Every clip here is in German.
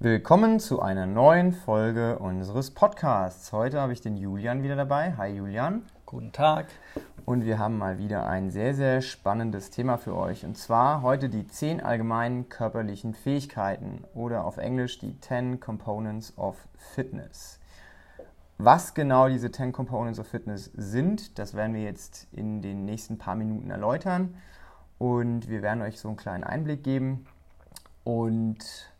Willkommen zu einer neuen Folge unseres Podcasts. Heute habe ich den Julian wieder dabei. Hi Julian. Guten Tag. Und wir haben mal wieder ein sehr, sehr spannendes Thema für euch. Und zwar heute die 10 allgemeinen körperlichen Fähigkeiten oder auf Englisch die 10 Components of Fitness. Was genau diese 10 Components of Fitness sind, das werden wir jetzt in den nächsten paar Minuten erläutern. Und wir werden euch so einen kleinen Einblick geben. Und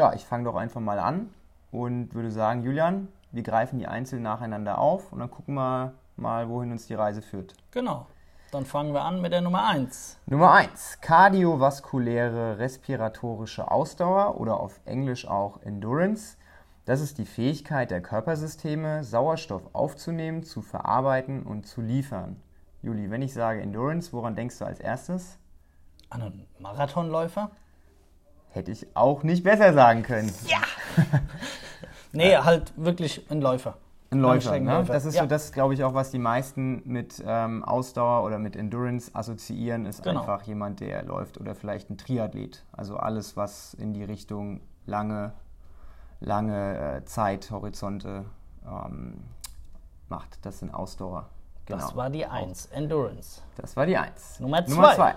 ja, ich fange doch einfach mal an und würde sagen, Julian, wir greifen die einzeln nacheinander auf und dann gucken wir mal, wohin uns die Reise führt. Genau. Dann fangen wir an mit der Nummer 1. Nummer 1. Kardiovaskuläre respiratorische Ausdauer oder auf Englisch auch Endurance. Das ist die Fähigkeit der Körpersysteme, Sauerstoff aufzunehmen, zu verarbeiten und zu liefern. Juli, wenn ich sage Endurance, woran denkst du als erstes? An einen Marathonläufer? Hätte ich auch nicht besser sagen können. Ja! nee, halt wirklich ein Läufer. Ein Läufer, ne? Das ist Ja. so das, glaube ich, auch, was die meisten mit ähm, Ausdauer oder mit Endurance assoziieren, ist Genau. einfach jemand, der läuft oder vielleicht ein Triathlet. Also alles, was in die Richtung lange, lange äh, Zeithorizonte ähm, macht. Das sind Ausdauer. Genau. Das war die 1. Endurance. Das war die Eins. Nummer Nummer zwei.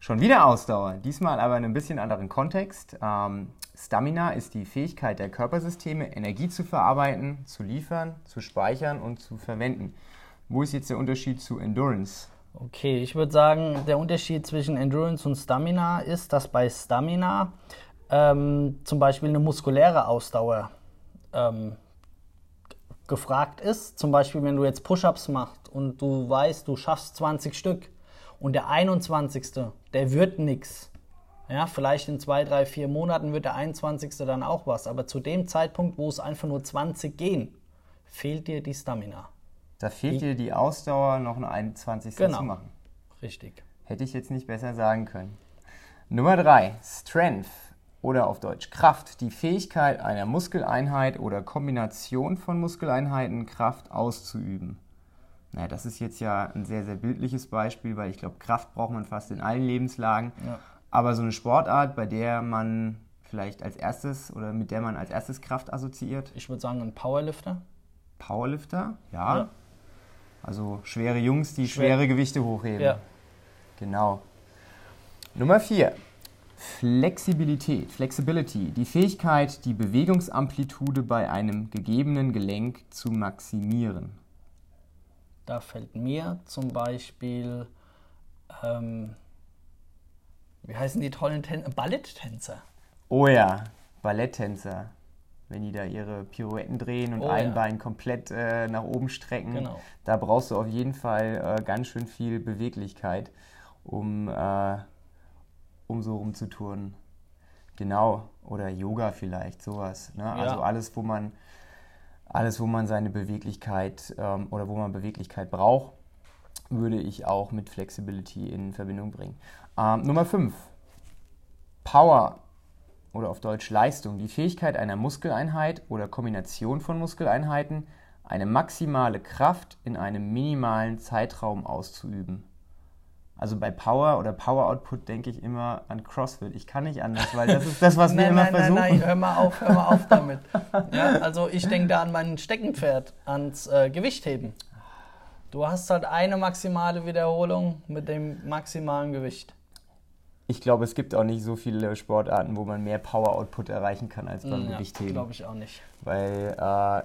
Schon wieder Ausdauer, diesmal aber in einem bisschen anderen Kontext. Ähm, Stamina ist die Fähigkeit der Körpersysteme, Energie zu verarbeiten, zu liefern, zu speichern und zu verwenden. Wo ist jetzt der Unterschied zu Endurance? Okay, ich würde sagen, der Unterschied zwischen Endurance und Stamina ist, dass bei Stamina ähm, zum Beispiel eine muskuläre Ausdauer ähm, gefragt ist. Zum Beispiel, wenn du jetzt Push-ups machst und du weißt, du schaffst 20 Stück und der 21. der wird nix. Ja, vielleicht in zwei, drei, vier Monaten wird der 21. dann auch was. Aber zu dem Zeitpunkt, wo es einfach nur 20 gehen, fehlt dir die Stamina. Da fehlt dir die Ausdauer, noch eine 21. Genau. zu machen. Richtig. Hätte ich jetzt nicht besser sagen können. Nummer drei, Strength oder auf Deutsch Kraft, die Fähigkeit einer Muskeleinheit oder Kombination von Muskeleinheiten Kraft auszuüben. Naja, das ist jetzt ja ein sehr, sehr bildliches Beispiel, weil ich glaube, Kraft braucht man fast in allen Lebenslagen. Ja. Aber so eine Sportart, bei der man vielleicht als erstes oder mit der man als erstes Kraft assoziiert, Ich würde sagen, ein Powerlifter. Powerlifter, ja. Ja. Also schwere Jungs, die Schwer- schwere Gewichte hochheben. Ja. Genau. Nummer 4. Flexibilität, Flexibility, die Fähigkeit, die Bewegungsamplitude bei einem gegebenen Gelenk zu maximieren. Da fällt mir zum Beispiel, ähm, wie heißen die tollen Tän Balletttänzer? Oh ja, Balletttänzer, wenn die da ihre Pirouetten drehen und Oh ein ja. Bein komplett äh, nach oben strecken, Genau. da brauchst du auf jeden Fall äh, ganz schön viel Beweglichkeit, um, äh, um so rumzuturnen. Genau, oder Yoga vielleicht, sowas. Ne? Also alles, wo man alles, wo man seine Beweglichkeit ähm, oder wo man Beweglichkeit braucht, würde ich auch mit Flexibility in Verbindung bringen. Ähm, Nummer 5. Power oder auf Deutsch Leistung. Die Fähigkeit einer Muskeleinheit oder Kombination von Muskeleinheiten, eine maximale Kraft in einem minimalen Zeitraum auszuüben. Also bei Power oder Power Output denke ich immer an CrossFit. Ich kann nicht anders, weil das ist das, was wir nein, immer nein, versuchen. nein, nein, hör mal auf, hör mal auf damit. Ja, also ich denke da an mein Steckenpferd, ans äh, Gewichtheben. Du hast halt eine maximale Wiederholung mit dem maximalen Gewicht. Ich glaube, es gibt auch nicht so viele Sportarten, wo man mehr Power-Output erreichen kann als beim Ja, Gewichtheben. glaube ich auch nicht. Weil äh,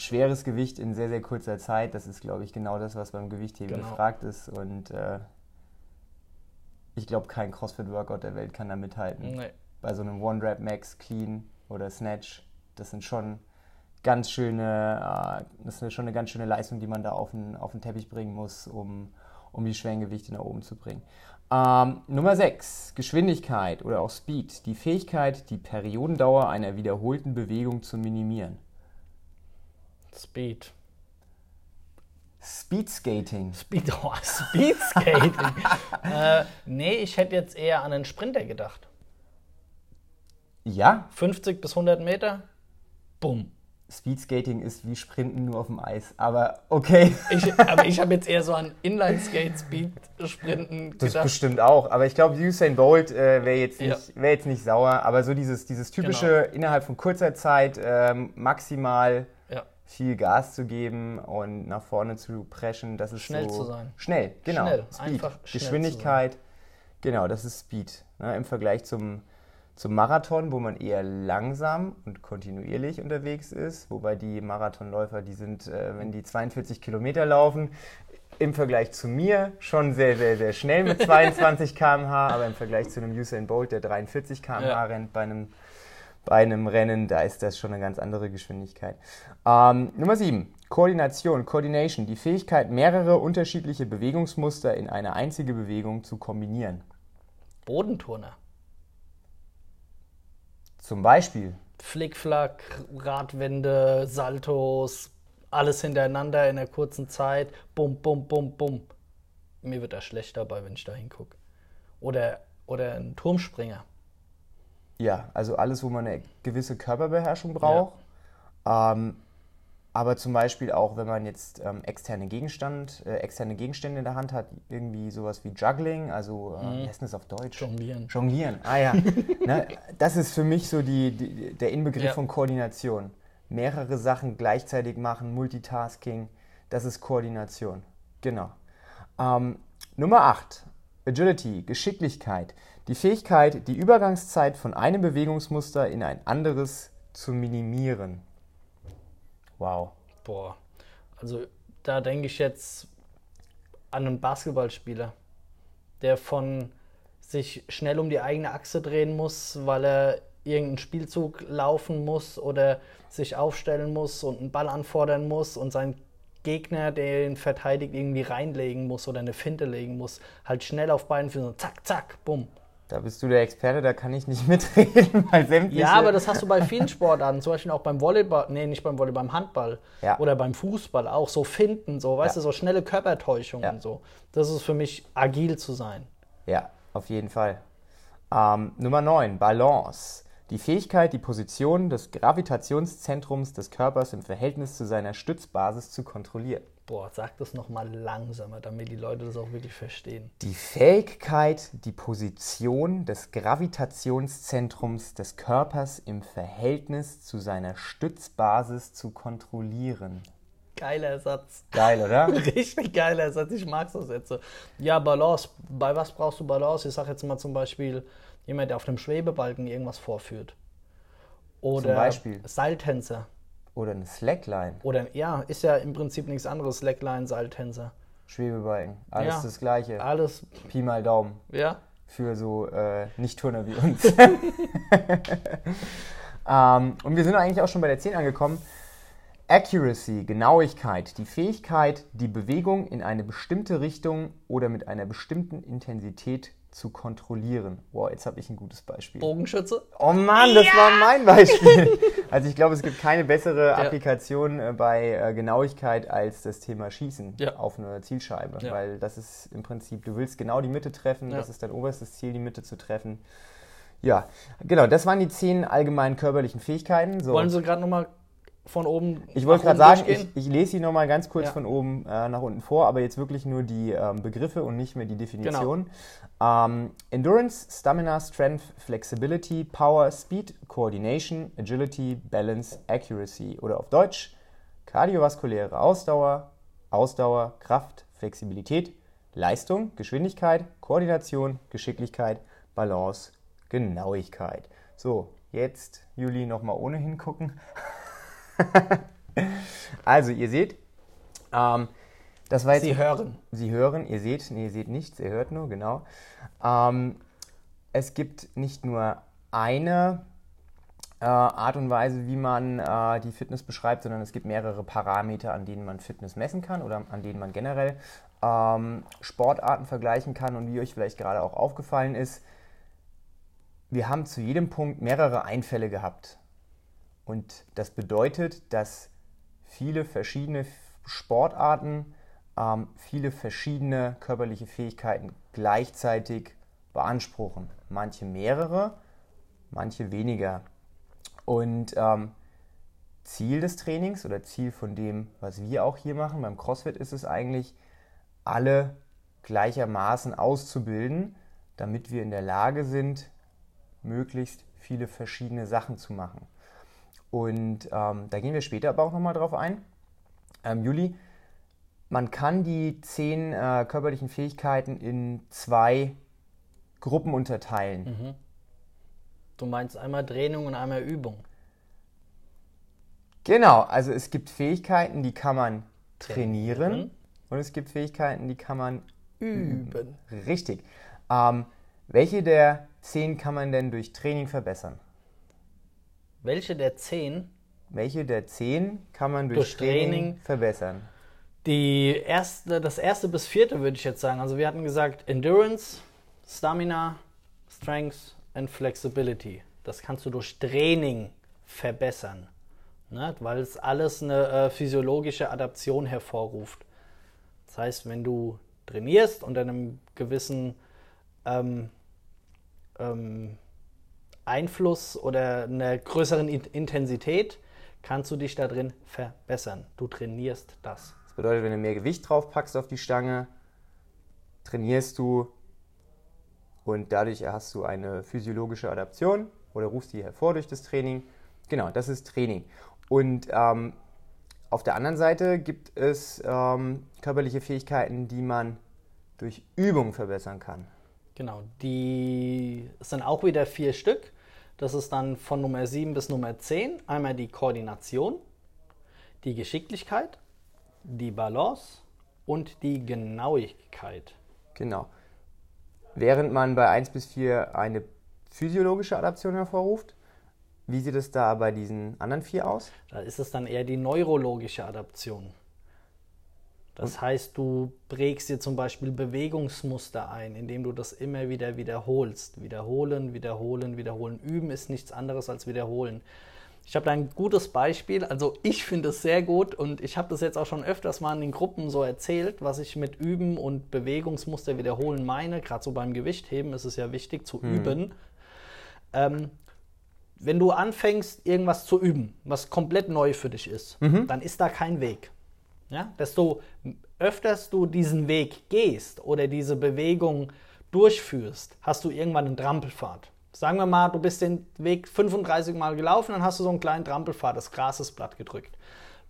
schweres Gewicht in sehr, sehr kurzer Zeit, das ist, glaube ich, genau das, was beim Gewichtheben Genau. gefragt ist. Und äh, ich glaube, kein CrossFit-Workout der Welt kann da mithalten. Nee. Bei so einem One-Rap-Max, Clean oder Snatch, das sind schon ganz schöne, äh, das ist schon eine ganz schöne Leistung, die man da auf den, auf den Teppich bringen muss, um, um die schweren Gewichte nach oben zu bringen. Ähm, Nummer 6, Geschwindigkeit oder auch Speed. Die Fähigkeit, die Periodendauer einer wiederholten Bewegung zu minimieren. Speed. Speed Skating. Speed, oh, Speedskating. äh, nee, ich hätte jetzt eher an einen Sprinter gedacht. Ja, 50 bis 100 Meter, bumm. Speedskating ist wie Sprinten nur auf dem Eis. Aber okay. Ich, aber ich habe jetzt eher so an Inline-Skate-Speed-Sprinten gedacht. Das bestimmt auch. Aber ich glaube, Usain Bolt äh, wäre jetzt, nicht, ja. wär jetzt nicht sauer. Aber so dieses, dieses typische, genau. innerhalb von kurzer Zeit ähm, maximal. Viel Gas zu geben und nach vorne zu preschen, das ist Schnell so... zu sein. Schnell, genau. Schnell, Speed. einfach Geschwindigkeit. Genau, das ist Speed. Ne, Im Vergleich zum zum Marathon, wo man eher langsam und kontinuierlich unterwegs ist, wobei die Marathonläufer, die sind, äh, wenn die 42 Kilometer laufen, im Vergleich zu mir schon sehr, sehr, sehr schnell mit 22 km/h, aber im Vergleich zu einem Usain Bolt, der 43 km/h ja. rennt bei einem, bei einem Rennen, da ist das schon eine ganz andere Geschwindigkeit. Ähm, Nummer 7. Koordination, Coordination, die Fähigkeit, mehrere unterschiedliche Bewegungsmuster in eine einzige Bewegung zu kombinieren. Bodenturner. Zum Beispiel? Flickflack, Radwände, Saltos, alles hintereinander in einer kurzen Zeit. Bum, bum, bum, bum. Mir wird da schlecht dabei, wenn ich da hingucke. Oder, oder ein Turmspringer. Ja, also alles, wo man eine gewisse Körperbeherrschung braucht. Ja. Ähm, aber zum Beispiel auch, wenn man jetzt ähm, externe, Gegenstand, äh, externe Gegenstände in der Hand hat, irgendwie sowas wie Juggling, also äh, mhm. heißt das auf Deutsch? Jonglieren. Jonglieren, ah ja. ne, das ist für mich so die, die der Inbegriff ja. von Koordination. Mehrere Sachen gleichzeitig machen, Multitasking, das ist Koordination. Genau. Ähm, Nummer 8. Agility, Geschicklichkeit. Die Fähigkeit, die Übergangszeit von einem Bewegungsmuster in ein anderes zu minimieren. Wow. Boah. Also da denke ich jetzt an einen Basketballspieler, der von sich schnell um die eigene Achse drehen muss, weil er irgendeinen Spielzug laufen muss oder sich aufstellen muss und einen Ball anfordern muss und sein Gegner, der ihn verteidigt, irgendwie reinlegen muss oder eine Finte legen muss, halt schnell auf beiden Füßen, zack, zack, bumm. Da bist du der Experte, da kann ich nicht mitreden, weil sämtliche... Ja, aber das hast du bei vielen Sportarten, zum Beispiel auch beim Volleyball, nee, nicht beim Volleyball, beim Handball ja. oder beim Fußball auch, so finden, so, weißt ja. du, so schnelle Körpertäuschungen ja. und so. Das ist für mich agil zu sein. Ja, auf jeden Fall. Ähm, Nummer 9, Balance. Die Fähigkeit, die Position des Gravitationszentrums des Körpers im Verhältnis zu seiner Stützbasis zu kontrollieren. Boah, sag das nochmal langsamer, damit die Leute das auch wirklich verstehen. Die Fähigkeit, die Position des Gravitationszentrums des Körpers im Verhältnis zu seiner Stützbasis zu kontrollieren. Geiler Satz. Geil, oder? Richtig geiler Satz. Ich mag so Sätze. Ja, Balance. Bei was brauchst du Balance? Ich sag jetzt mal zum Beispiel jemand, der auf einem Schwebebalken irgendwas vorführt. Oder zum Beispiel. Seiltänzer. Oder eine Slackline. Oder ja, ist ja im Prinzip nichts anderes. Slackline, Seiltänzer. Schwebebalken. Alles ja, das Gleiche. Alles. Pi mal Daumen. Ja. Für so äh, Nicht-Turner wie uns. ähm, und wir sind eigentlich auch schon bei der 10 angekommen. Accuracy, Genauigkeit, die Fähigkeit, die Bewegung in eine bestimmte Richtung oder mit einer bestimmten Intensität zu kontrollieren. Wow, jetzt habe ich ein gutes Beispiel. Bogenschütze? Oh Mann, das ja! war mein Beispiel. Also ich glaube, es gibt keine bessere ja. Applikation äh, bei äh, Genauigkeit als das Thema Schießen ja. auf eine Zielscheibe. Weil das ist im Prinzip, du willst genau die Mitte treffen, das ist dein oberstes Ziel, die Mitte zu treffen. Ja, genau, das waren die zehn allgemeinen körperlichen Fähigkeiten. So. Wollen Sie gerade nochmal von oben. Ich wollte gerade sagen, ich, ich, lese sie nochmal ganz kurz ja. von oben äh, nach unten vor, aber jetzt wirklich nur die ähm, Begriffe und nicht mehr die Definition. Genau. Ähm, Endurance, Stamina, Strength, Flexibility, Power, Speed, Coordination, Agility, Balance, Accuracy. Oder auf Deutsch kardiovaskuläre Ausdauer, Ausdauer, Kraft, Flexibilität, Leistung, Geschwindigkeit, Koordination, Geschicklichkeit, Balance, Genauigkeit. So, jetzt Juli nochmal ohne hingucken. also, ihr seht, ähm, das war jetzt. Sie hören. Sie hören, ihr seht, nee, ihr seht nichts, ihr hört nur, genau. Ähm, es gibt nicht nur eine äh, Art und Weise, wie man äh, die Fitness beschreibt, sondern es gibt mehrere Parameter, an denen man Fitness messen kann oder an denen man generell ähm, Sportarten vergleichen kann. Und wie euch vielleicht gerade auch aufgefallen ist, wir haben zu jedem Punkt mehrere Einfälle gehabt. Und das bedeutet, dass viele verschiedene Sportarten ähm, viele verschiedene körperliche Fähigkeiten gleichzeitig beanspruchen. Manche mehrere, manche weniger. Und ähm, Ziel des Trainings oder Ziel von dem, was wir auch hier machen, beim CrossFit ist es eigentlich, alle gleichermaßen auszubilden, damit wir in der Lage sind, möglichst viele verschiedene Sachen zu machen. Und ähm, da gehen wir später aber auch nochmal drauf ein. Ähm, Juli, man kann die zehn äh, körperlichen Fähigkeiten in zwei Gruppen unterteilen. Mhm. Du meinst einmal Training und einmal Übung. Genau, also es gibt Fähigkeiten, die kann man trainieren, trainieren. und es gibt Fähigkeiten, die kann man üben. üben. Richtig. Ähm, welche der zehn kann man denn durch Training verbessern? Welche der zehn? Welche der zehn kann man durch, durch Training, Training verbessern? Die erste, das erste bis vierte würde ich jetzt sagen. Also wir hatten gesagt Endurance, Stamina, Strength and Flexibility. Das kannst du durch Training verbessern, ne? weil es alles eine äh, physiologische Adaption hervorruft. Das heißt, wenn du trainierst unter einem gewissen ähm, ähm, Einfluss oder einer größeren Intensität, kannst du dich da drin verbessern. Du trainierst das bedeutet, wenn du mehr Gewicht drauf packst auf die Stange, trainierst du und dadurch hast du eine physiologische Adaption oder rufst die hervor durch das Training. Genau, das ist Training. Und ähm, auf der anderen Seite gibt es ähm, körperliche Fähigkeiten, die man durch Übung verbessern kann. Genau, die sind auch wieder vier Stück. Das ist dann von Nummer 7 bis Nummer 10 einmal die Koordination, die Geschicklichkeit, die Balance und die Genauigkeit. Genau. Während man bei 1 bis 4 eine physiologische Adaption hervorruft, wie sieht es da bei diesen anderen vier aus? Da ist es dann eher die neurologische Adaption. Das und? heißt, du prägst dir zum Beispiel Bewegungsmuster ein, indem du das immer wieder wiederholst. Wiederholen, wiederholen, wiederholen. Üben ist nichts anderes als wiederholen. Ich habe da ein gutes Beispiel. Also ich finde es sehr gut und ich habe das jetzt auch schon öfters mal in den Gruppen so erzählt, was ich mit Üben und Bewegungsmuster wiederholen meine. Gerade so beim Gewichtheben ist es ja wichtig zu mhm. üben. Ähm, wenn du anfängst, irgendwas zu üben, was komplett neu für dich ist, mhm. dann ist da kein Weg. Ja? Desto öfters du diesen Weg gehst oder diese Bewegung durchführst, hast du irgendwann einen Trampelpfad. Sagen wir mal, du bist den Weg 35 Mal gelaufen, dann hast du so einen kleinen Trampelpfad, das Gras ist platt gedrückt.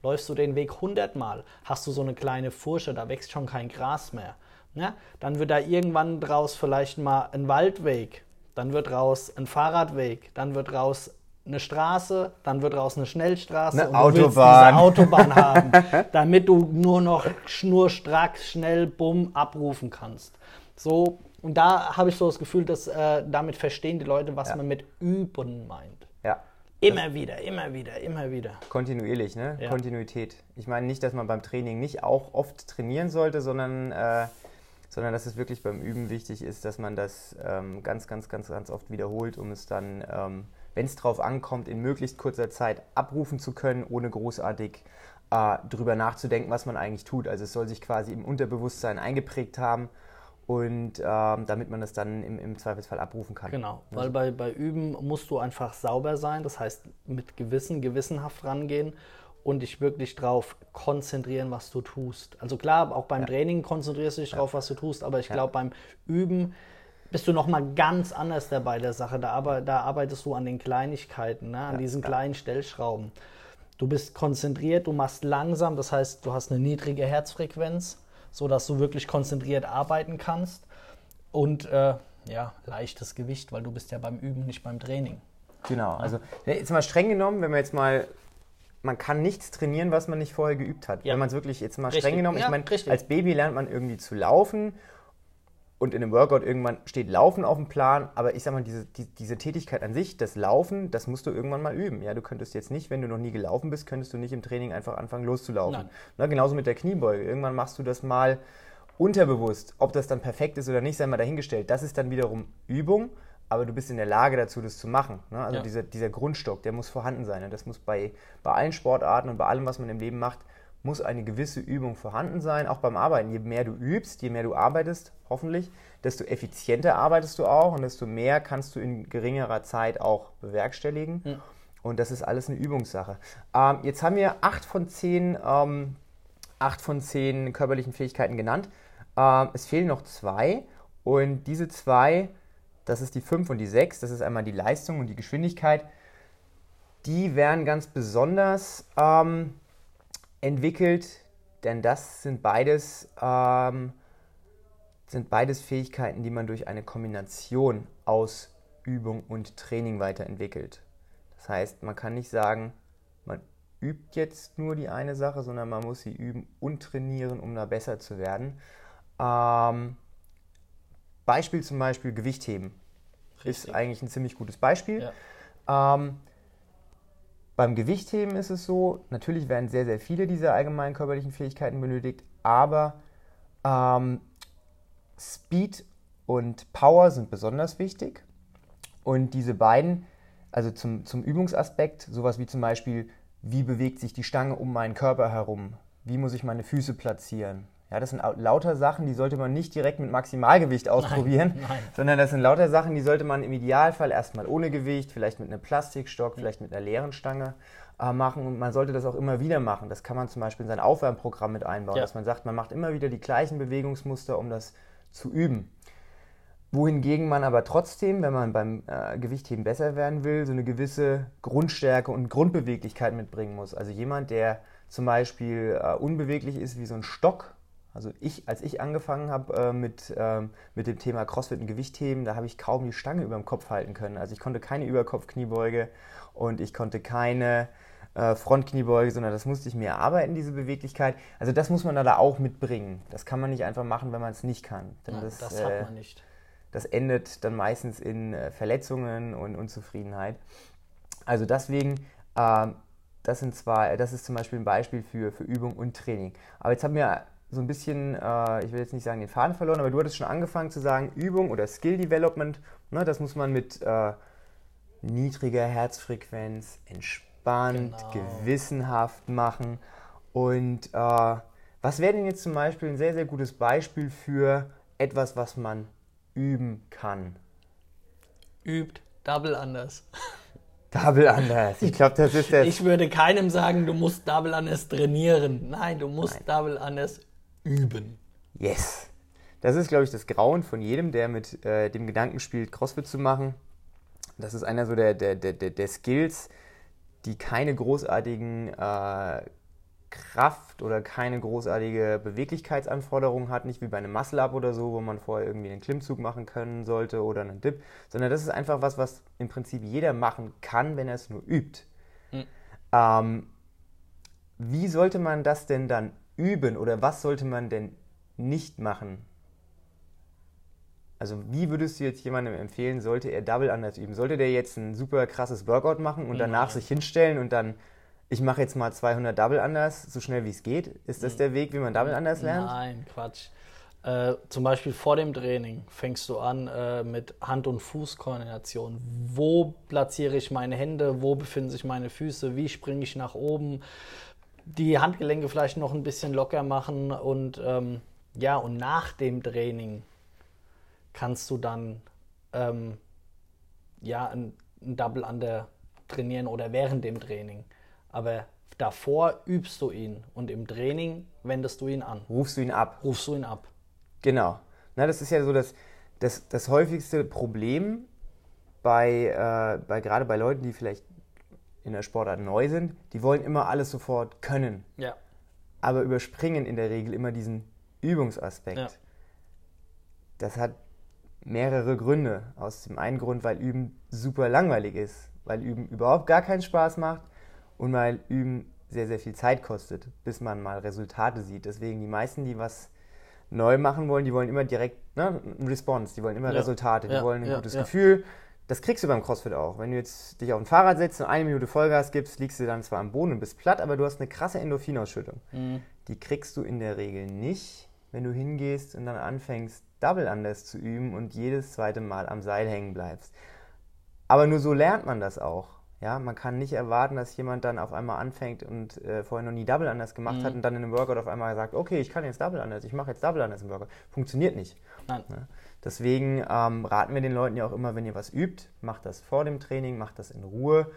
Läufst du den Weg 100 Mal, hast du so eine kleine Fursche, da wächst schon kein Gras mehr. Ja? Dann wird da irgendwann draus vielleicht mal ein Waldweg, dann wird raus ein Fahrradweg, dann wird raus eine Straße, dann wird raus eine Schnellstraße eine und Autobahn. du willst diese Autobahn haben, damit du nur noch schnurstracks, schnell, bumm, abrufen kannst. So und da habe ich so das Gefühl, dass äh, damit verstehen die Leute, was ja. man mit üben meint. Ja. Immer wieder, immer wieder, immer wieder. Kontinuierlich, ne? Ja. Kontinuität. Ich meine nicht, dass man beim Training nicht auch oft trainieren sollte, sondern, äh, sondern dass es wirklich beim Üben wichtig ist, dass man das ähm, ganz, ganz, ganz, ganz oft wiederholt, um es dann, ähm, wenn es drauf ankommt, in möglichst kurzer Zeit abrufen zu können, ohne großartig äh, drüber nachzudenken, was man eigentlich tut. Also es soll sich quasi im Unterbewusstsein eingeprägt haben und ähm, damit man das dann im, im, Zweifelsfall abrufen kann. Genau, weil bei, bei Üben musst du einfach sauber sein, das heißt mit Gewissen, gewissenhaft rangehen und dich wirklich darauf konzentrieren, was du tust. Also klar, auch beim ja. Training konzentrierst du dich ja. darauf, was du tust, aber ich ja. glaube beim Üben bist du nochmal ganz anders dabei der Sache. Da, aber, da arbeitest du an den Kleinigkeiten, ne? an diesen kleinen Stellschrauben. Du bist konzentriert, du machst langsam, das heißt, du hast eine niedrige Herzfrequenz so dass du wirklich konzentriert arbeiten kannst. Und äh, ja, leichtes Gewicht, weil du bist ja beim Üben, nicht beim Training. Genau, also jetzt mal streng genommen, wenn man jetzt mal man kann nichts trainieren, was man nicht vorher geübt hat. Ja. Wenn man es wirklich jetzt mal richtig. streng genommen, ja, ich meine, als Baby lernt man irgendwie zu laufen und in einem Workout irgendwann steht Laufen auf dem Plan, aber ich sag mal, diese, die, diese Tätigkeit an sich, das Laufen, das musst du irgendwann mal üben. Ja, du könntest jetzt nicht, wenn du noch nie gelaufen bist, könntest du nicht im Training einfach anfangen loszulaufen. Na, genauso mit der Kniebeuge. Irgendwann machst du das mal unterbewusst. Ob das dann perfekt ist oder nicht, sei mal dahingestellt. Das ist dann wiederum Übung, aber du bist in der Lage dazu, das zu machen. Ne? Also ja. dieser, dieser Grundstock, der muss vorhanden sein. Und das muss bei, bei allen Sportarten und bei allem, was man im Leben macht, muss eine gewisse Übung vorhanden sein, auch beim Arbeiten. Je mehr du übst, je mehr du arbeitest, hoffentlich, desto effizienter arbeitest du auch und desto mehr kannst du in geringerer Zeit auch bewerkstelligen. Mhm. Und das ist alles eine Übungssache. Ähm, jetzt haben wir acht von zehn, ähm, acht von zehn körperlichen Fähigkeiten genannt. Ähm, es fehlen noch zwei. Und diese zwei, das ist die fünf und die sechs, das ist einmal die Leistung und die Geschwindigkeit. Die werden ganz besonders ähm, entwickelt, denn das sind beides, ähm, sind beides Fähigkeiten, die man durch eine Kombination aus Übung und Training weiterentwickelt. Das heißt, man kann nicht sagen, man übt jetzt nur die eine Sache, sondern man muss sie üben und trainieren, um da besser zu werden. Ähm, Beispiel zum Beispiel Gewichtheben Richtig. ist eigentlich ein ziemlich gutes Beispiel. Ja. Ähm, beim Gewichtheben ist es so, natürlich werden sehr, sehr viele dieser allgemeinen körperlichen Fähigkeiten benötigt, aber ähm, Speed und Power sind besonders wichtig. Und diese beiden, also zum, zum Übungsaspekt, sowas wie zum Beispiel, wie bewegt sich die Stange um meinen Körper herum? Wie muss ich meine Füße platzieren? Ja, das sind lauter Sachen, die sollte man nicht direkt mit Maximalgewicht ausprobieren, nein, nein. sondern das sind lauter Sachen, die sollte man im Idealfall erstmal ohne Gewicht, vielleicht mit einem Plastikstock, vielleicht mit einer leeren Stange äh, machen und man sollte das auch immer wieder machen. Das kann man zum Beispiel in sein Aufwärmprogramm mit einbauen, ja. dass man sagt, man macht immer wieder die gleichen Bewegungsmuster, um das zu üben. Wohingegen man aber trotzdem, wenn man beim äh, Gewichtheben besser werden will, so eine gewisse Grundstärke und Grundbeweglichkeit mitbringen muss. Also jemand, der zum Beispiel äh, unbeweglich ist wie so ein Stock, also ich, als ich angefangen habe äh, mit, ähm, mit dem Thema Crossfit und Gewichtheben, da habe ich kaum die Stange über dem Kopf halten können. Also ich konnte keine Überkopfkniebeuge und ich konnte keine äh, Frontkniebeuge, sondern das musste ich mir erarbeiten, diese Beweglichkeit. Also das muss man da auch mitbringen. Das kann man nicht einfach machen, wenn man es nicht kann. Denn ja, das, das hat äh, man nicht. Das endet dann meistens in äh, Verletzungen und Unzufriedenheit. Also deswegen, ähm, das sind zwar, das ist zum Beispiel ein Beispiel für, für Übung und Training. Aber jetzt haben wir so ein bisschen, äh, ich will jetzt nicht sagen den Faden verloren, aber du hattest schon angefangen zu sagen, Übung oder Skill Development, ne, das muss man mit äh, niedriger Herzfrequenz, entspannt, genau. gewissenhaft machen. Und äh, was wäre denn jetzt zum Beispiel ein sehr, sehr gutes Beispiel für etwas, was man üben kann? Übt Double anders. Double Anders. Ich glaube, das ist das. Ich würde keinem sagen, du musst Double Anders trainieren. Nein, du musst Nein. Double Anders üben. Yes. Das ist, glaube ich, das Grauen von jedem, der mit äh, dem Gedanken spielt, CrossFit zu machen. Das ist einer so der, der, der, der Skills, die keine großartigen äh, Kraft oder keine großartige Beweglichkeitsanforderung hat, nicht wie bei einem Muscle-Up oder so, wo man vorher irgendwie einen Klimmzug machen können sollte oder einen Dip, sondern das ist einfach was, was im Prinzip jeder machen kann, wenn er es nur übt. Mhm. Ähm, wie sollte man das denn dann üben oder was sollte man denn nicht machen? Also wie würdest du jetzt jemandem empfehlen, sollte er Double Unders üben? Sollte der jetzt ein super krasses Workout machen und danach Nein. sich hinstellen und dann, ich mache jetzt mal 200 Double Unders, so schnell wie es geht? Ist das der Weg, wie man Double Unders lernt? Nein, Quatsch. Äh, zum Beispiel vor dem Training fängst du an äh, mit Hand- und Fußkoordination. Wo platziere ich meine Hände? Wo befinden sich meine Füße? Wie springe ich nach oben? Die Handgelenke vielleicht noch ein bisschen locker machen und ähm, ja, und nach dem Training kannst du dann ähm, ja ein, ein Double Under trainieren oder während dem Training. Aber davor übst du ihn und im Training wendest du ihn an. Rufst du ihn ab. Rufst du ihn ab. Genau. Na, das ist ja so das, das, das häufigste Problem bei, äh, bei gerade bei Leuten, die vielleicht in der Sportart neu sind, die wollen immer alles sofort können. Ja. Aber überspringen in der Regel immer diesen Übungsaspekt. Ja. Das hat mehrere Gründe. Aus dem einen Grund, weil Üben super langweilig ist, weil Üben überhaupt gar keinen Spaß macht und weil Üben sehr, sehr viel Zeit kostet, bis man mal Resultate sieht. Deswegen die meisten, die was neu machen wollen, die wollen immer direkt ne, Response, die wollen immer ja. Resultate, die ja. wollen ein gutes Gefühl, das kriegst du beim CrossFit auch. Wenn du jetzt dich auf ein Fahrrad setzt und eine Minute Vollgas gibst, liegst du dann zwar am Boden und bist platt, aber du hast eine krasse Endorphinausschüttung. Mhm. Die kriegst du in der Regel nicht, wenn du hingehst und dann anfängst, Double Anders zu üben und jedes zweite Mal am Seil hängen bleibst. Aber nur so lernt man das auch. Ja, man kann nicht erwarten, dass jemand dann auf einmal anfängt und äh, vorher noch nie Double Anders gemacht mhm. hat und dann in einem Workout auf einmal sagt, okay, ich kann jetzt Double Anders, ich mache jetzt Double Anders im Workout. Funktioniert nicht. Nein. Ja? Deswegen ähm, raten wir den Leuten ja auch immer, wenn ihr was übt, macht das vor dem Training, macht das in Ruhe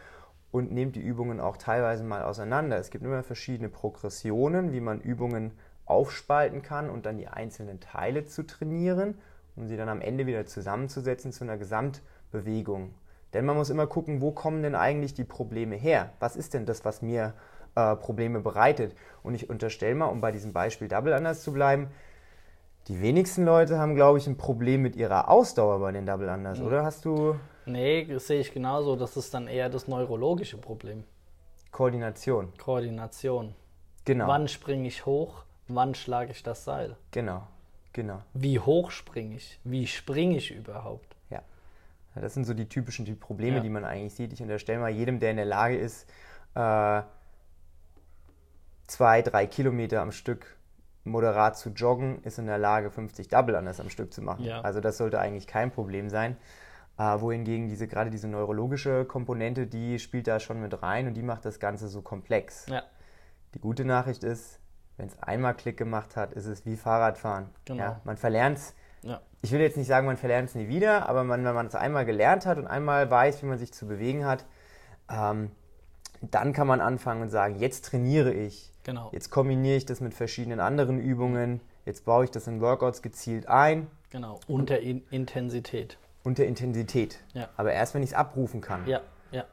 und nehmt die Übungen auch teilweise mal auseinander. Es gibt immer verschiedene Progressionen, wie man Übungen aufspalten kann und dann die einzelnen Teile zu trainieren, um sie dann am Ende wieder zusammenzusetzen zu einer Gesamtbewegung. Denn man muss immer gucken, wo kommen denn eigentlich die Probleme her? Was ist denn das, was mir äh, Probleme bereitet? Und ich unterstelle mal, um bei diesem Beispiel Double Anders zu bleiben, die wenigsten Leute haben, glaube ich, ein Problem mit ihrer Ausdauer bei den Double Unders, mhm. oder? Hast du. Nee, das sehe ich genauso. Das ist dann eher das neurologische Problem. Koordination. Koordination. Genau. Wann springe ich hoch? Wann schlage ich das Seil? Genau. Genau. Wie hoch springe ich? Wie springe ich überhaupt? Ja. Das sind so die typischen die Probleme, ja. die man eigentlich sieht. Ich unterstelle mal jedem, der in der Lage ist, äh, zwei, drei Kilometer am Stück moderat zu joggen, ist in der Lage, 50 Double Unders am Stück zu machen. Ja. Also das sollte eigentlich kein Problem sein. Äh, wohingegen diese, gerade diese neurologische Komponente, die spielt da schon mit rein und die macht das Ganze so komplex. Ja. Die gute Nachricht ist, wenn es einmal Klick gemacht hat, ist es wie Fahrradfahren. Genau. Ja, man verlernt es. Ich will jetzt nicht sagen, man verlernt es nie wieder, aber man, wenn man es einmal gelernt hat und einmal weiß, wie man sich zu bewegen hat, ähm, dann kann man anfangen und sagen, jetzt trainiere ich. Genau. Jetzt kombiniere ich das mit verschiedenen anderen Übungen. Jetzt baue ich das in Workouts gezielt ein. Genau, unter In Intensität. Unter Intensität. Ja. Aber erst, wenn ich es abrufen kann. Ja, ja.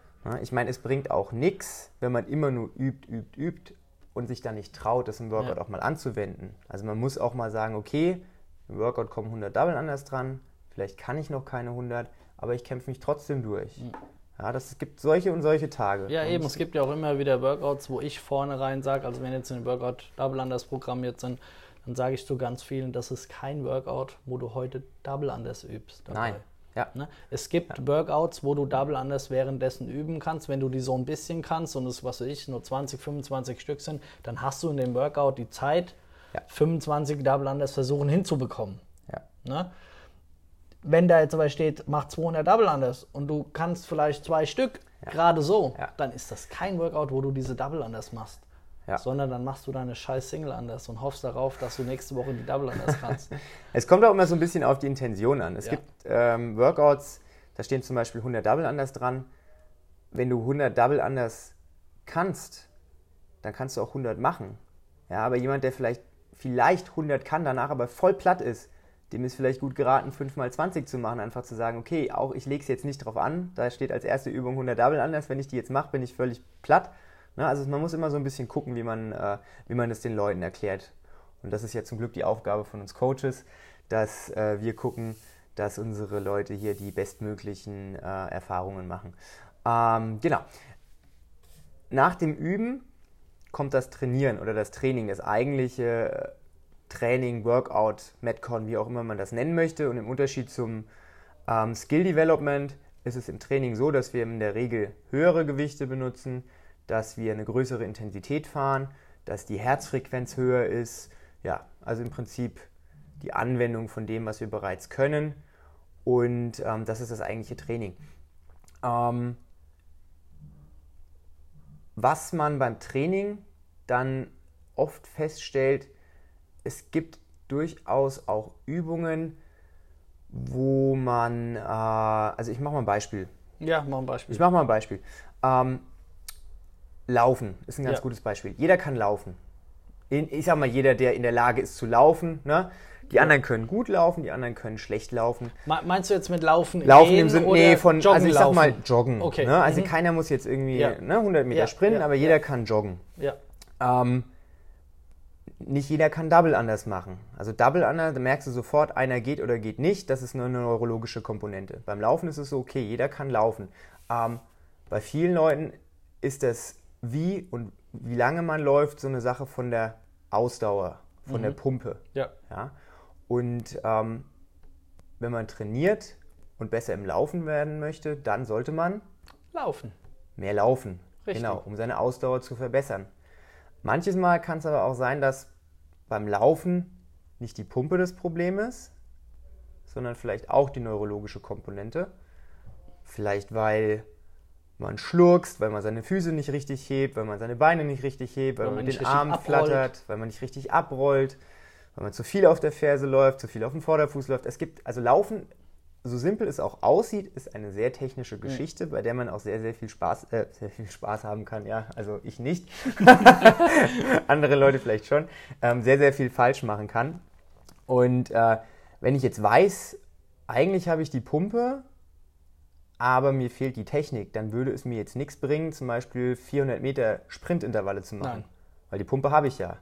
Ich meine, es bringt auch nichts, wenn man immer nur übt, übt, übt und sich dann nicht traut, das im Workout ja. auch mal anzuwenden. Also man muss auch mal sagen, okay, im Workout kommen 100 Double anders dran, vielleicht kann ich noch keine 100, aber ich kämpfe mich trotzdem durch. Mhm. Ja, das, es gibt solche und solche Tage. Ja, und eben, es gibt ja auch immer wieder Workouts, wo ich vorne rein sage, also wenn jetzt in den Workout Double Anders programmiert sind, dann sage ich zu ganz vielen, das ist kein Workout, wo du heute Double Anders übst. Dabei. Nein. Ja. Ne? Es gibt ja. Workouts, wo du Double Anders währenddessen üben kannst. Wenn du die so ein bisschen kannst und es, was weiß ich, nur 20, 25 Stück sind, dann hast du in dem Workout die Zeit, ja. 25 Double Anders versuchen hinzubekommen. Ja. Ne? Wenn da jetzt dabei steht, mach 200 Double Unders und du kannst vielleicht zwei Stück, ja. gerade so, ja. dann ist das kein Workout, wo du diese Double Unders machst. Ja. Sondern dann machst du deine scheiß Single Unders und hoffst darauf, dass du nächste Woche die Double Unders kannst. es kommt auch immer so ein bisschen auf die Intention an. Es gibt ähm, Workouts, da stehen zum Beispiel 100 Double Unders dran. Wenn du 100 Double Unders kannst, dann kannst du auch 100 machen. Ja, aber jemand, der vielleicht, vielleicht 100 kann, danach aber voll platt ist, dem ist vielleicht gut geraten, 5x20 zu machen, einfach zu sagen, okay, auch ich lege es jetzt nicht drauf an, da steht als erste Übung 100 Double anders, wenn ich die jetzt mache, bin ich völlig platt. Ne? Also man muss immer so ein bisschen gucken, wie man, äh, wie man es den Leuten erklärt. Und das ist ja zum Glück die Aufgabe von uns Coaches, dass äh, wir gucken, dass unsere Leute hier die bestmöglichen äh, Erfahrungen machen. Ähm, genau. Nach dem Üben kommt das Trainieren oder das Training, das eigentliche Training, Workout, Metcon, wie auch immer man das nennen möchte. Und im Unterschied zum ähm, Skill Development ist es im Training so, dass wir in der Regel höhere Gewichte benutzen, dass wir eine größere Intensität fahren, dass die Herzfrequenz höher ist. Ja, also im Prinzip die Anwendung von dem, was wir bereits können. Und ähm, das ist das eigentliche Training. Ähm, was man beim Training dann oft feststellt, es gibt durchaus auch Übungen, wo man, äh, also ich mache mal ein Beispiel. Ja, mach ein Beispiel. Ich mache mal ein Beispiel. Ähm, laufen ist ein ganz ja. gutes Beispiel. Jeder kann laufen. Ich sag mal, jeder, der in der Lage ist zu laufen, ne? Die anderen können gut laufen, die anderen können schlecht laufen. Meinst du jetzt mit Laufen? Laufen im Sinne, nee, von, also ich sag mal joggen. Okay. Ne? Also mhm. keiner muss jetzt irgendwie ja. ne, 100 Meter ja. sprinten, aber jeder kann joggen. Ja. Ähm, nicht jeder kann Double anders machen. Also Double anders, da merkst du sofort, einer geht oder geht nicht. Das ist nur eine neurologische Komponente. Beim Laufen ist es so, okay, jeder kann laufen. Ähm, bei vielen Leuten ist das wie und wie lange man läuft so eine Sache von der Ausdauer, von mhm. der Pumpe. Ja. ja? Und ähm, wenn man trainiert und besser im Laufen werden möchte, dann sollte man laufen. Mehr laufen. Richtig. Genau, um seine Ausdauer zu verbessern. Manches Mal kann es aber auch sein, dass beim Laufen nicht die Pumpe das Problem ist, sondern vielleicht auch die neurologische Komponente. Vielleicht weil man schluckst, weil man seine Füße nicht richtig hebt, weil man seine Beine nicht richtig hebt, weil, weil man mit den Armen flattert, weil man nicht richtig abrollt, weil man zu viel auf der Ferse läuft, zu viel auf dem Vorderfuß läuft. Es gibt, also Laufen so simpel es auch aussieht, ist eine sehr technische. Geschichte, mhm. bei der man auch sehr, sehr viel Spaß, äh, sehr viel Spaß haben kann. Ja, also ich nicht. Andere Leute vielleicht schon. Ähm, sehr, sehr viel falsch machen kann. Und äh, wenn ich jetzt weiß, eigentlich habe ich die Pumpe, aber mir fehlt die Technik, dann würde es mir jetzt nichts bringen, zum Beispiel 400 Meter Sprintintervalle zu machen. Nein. Weil die Pumpe habe ich ja.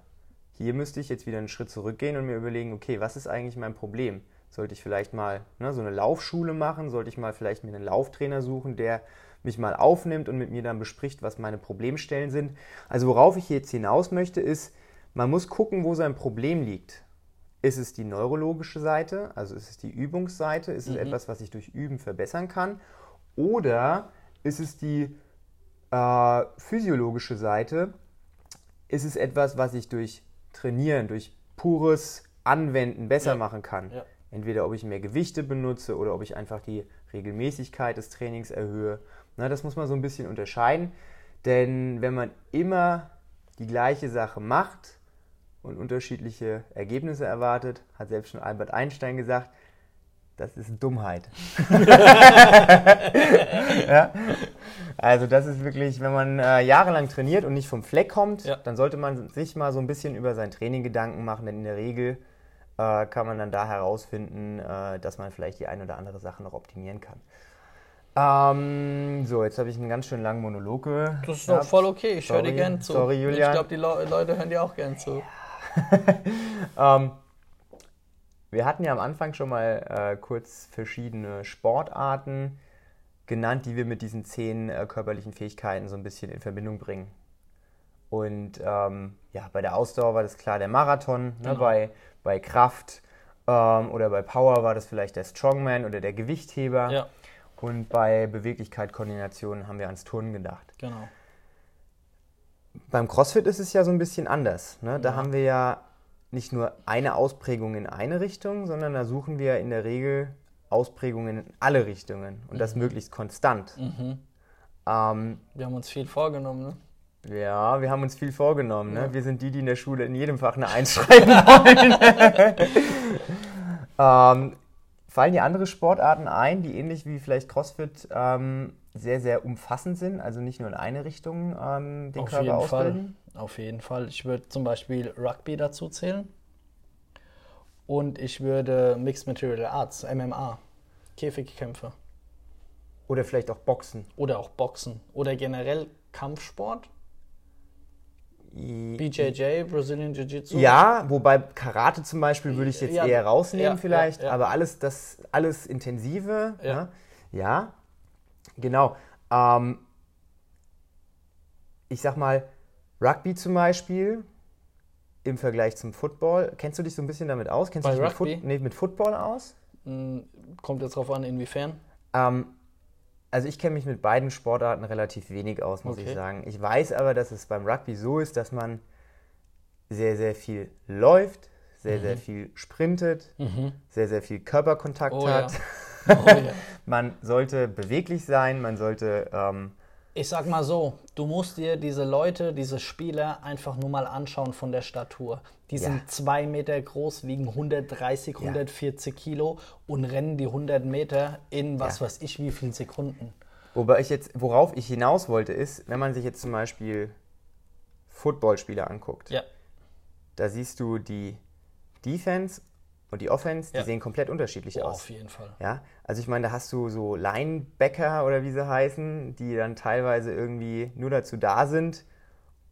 Hier müsste ich jetzt wieder einen Schritt zurückgehen und mir überlegen, okay, was ist eigentlich mein Problem? Sollte ich vielleicht mal ne, so eine Laufschule machen? Sollte ich mal vielleicht mir einen Lauftrainer suchen, der mich mal aufnimmt und mit mir dann bespricht, was meine Problemstellen sind? Also worauf ich jetzt hinaus möchte, ist, man muss gucken, wo sein Problem liegt. Ist es die neurologische Seite, also ist es die Übungsseite, ist es mhm. etwas, was ich durch Üben verbessern kann? Oder ist es die äh, physiologische Seite? Ist es etwas, was ich durch Trainieren, durch pures Anwenden besser ja. machen kann? Ja. Entweder ob ich mehr Gewichte benutze oder ob ich einfach die Regelmäßigkeit des Trainings erhöhe. Na, das muss man so ein bisschen unterscheiden. Denn wenn man immer die gleiche Sache macht und unterschiedliche Ergebnisse erwartet, hat selbst schon Albert Einstein gesagt, das ist Dummheit. ja? Also das ist wirklich, wenn man äh, jahrelang trainiert und nicht vom Fleck kommt, ja. dann sollte man sich mal so ein bisschen über sein Training Gedanken machen, denn in der Regel äh, kann man dann da herausfinden, äh, dass man vielleicht die eine oder andere Sache noch optimieren kann. Ähm, so, jetzt habe ich einen ganz schön langen Monolog gehabt. Das ist doch voll okay, ich höre dir gern zu. Sorry, Julian. Ich glaube, die Le Leute hören dir auch gern zu. Ja. ähm, wir hatten ja am Anfang schon mal äh, kurz verschiedene Sportarten genannt, die wir mit diesen zehn äh, körperlichen Fähigkeiten so ein bisschen in Verbindung bringen. Und ähm, ja, bei der Ausdauer war das klar der Marathon, ne? genau. bei, bei Kraft ähm, oder bei Power war das vielleicht der Strongman oder der Gewichtheber. Ja. Und bei Beweglichkeit, Koordination haben wir ans Turnen gedacht. Genau. Beim CrossFit ist es ja so ein bisschen anders. Ne? Da ja. haben wir ja nicht nur eine Ausprägung in eine Richtung, sondern da suchen wir in der Regel Ausprägungen in alle Richtungen und mhm. das möglichst konstant. Mhm. Ähm, wir haben uns viel vorgenommen, ne? Ja, wir haben uns viel vorgenommen. Ne? Ja. Wir sind die, die in der Schule in jedem Fach eine Eins schreiben wollen. ähm, fallen dir andere Sportarten ein, die ähnlich wie vielleicht CrossFit ähm, sehr, sehr umfassend sind, also nicht nur in eine Richtung ähm, den Auf Körper jeden ausbilden? Fall. Auf jeden Fall. Ich würde zum Beispiel Rugby dazu zählen. Und ich würde Mixed Material Arts, MMA, Käfigkämpfe. Oder vielleicht auch Boxen. Oder auch Boxen. Oder generell Kampfsport. BJJ, Brazilian Jiu-Jitsu. Ja, wobei Karate zum Beispiel würde ich jetzt ja, eher rausnehmen ja, vielleicht, ja, aber alles das alles intensive, ja, ne? ja genau. Ähm, ich sag mal Rugby zum Beispiel im Vergleich zum Football. Kennst du dich so ein bisschen damit aus? Kennst Bei du dich? Mit, nee, mit Football aus? Hm, kommt jetzt drauf an, inwiefern? Ähm, also ich kenne mich mit beiden Sportarten relativ wenig aus, muss okay. ich sagen. Ich weiß aber, dass es beim Rugby so ist, dass man sehr, sehr viel läuft, sehr, mhm. sehr viel sprintet, mhm. sehr, sehr viel Körperkontakt oh, hat. Ja. Oh, ja. man sollte beweglich sein, man sollte... Ähm, ich sag mal so, du musst dir diese Leute, diese Spieler einfach nur mal anschauen von der Statur. Die sind ja. zwei Meter groß, wiegen 130, 140 ja. Kilo und rennen die 100 Meter in was ja. weiß ich wie vielen Sekunden. Wobei ich jetzt, worauf ich hinaus wollte, ist, wenn man sich jetzt zum Beispiel Footballspieler anguckt, da siehst du die Defense und die Offense, die sehen komplett unterschiedlich oh, aus. Auf jeden Fall. Ja, also ich meine, da hast du so Linebacker oder wie sie heißen, die dann teilweise irgendwie nur dazu da sind,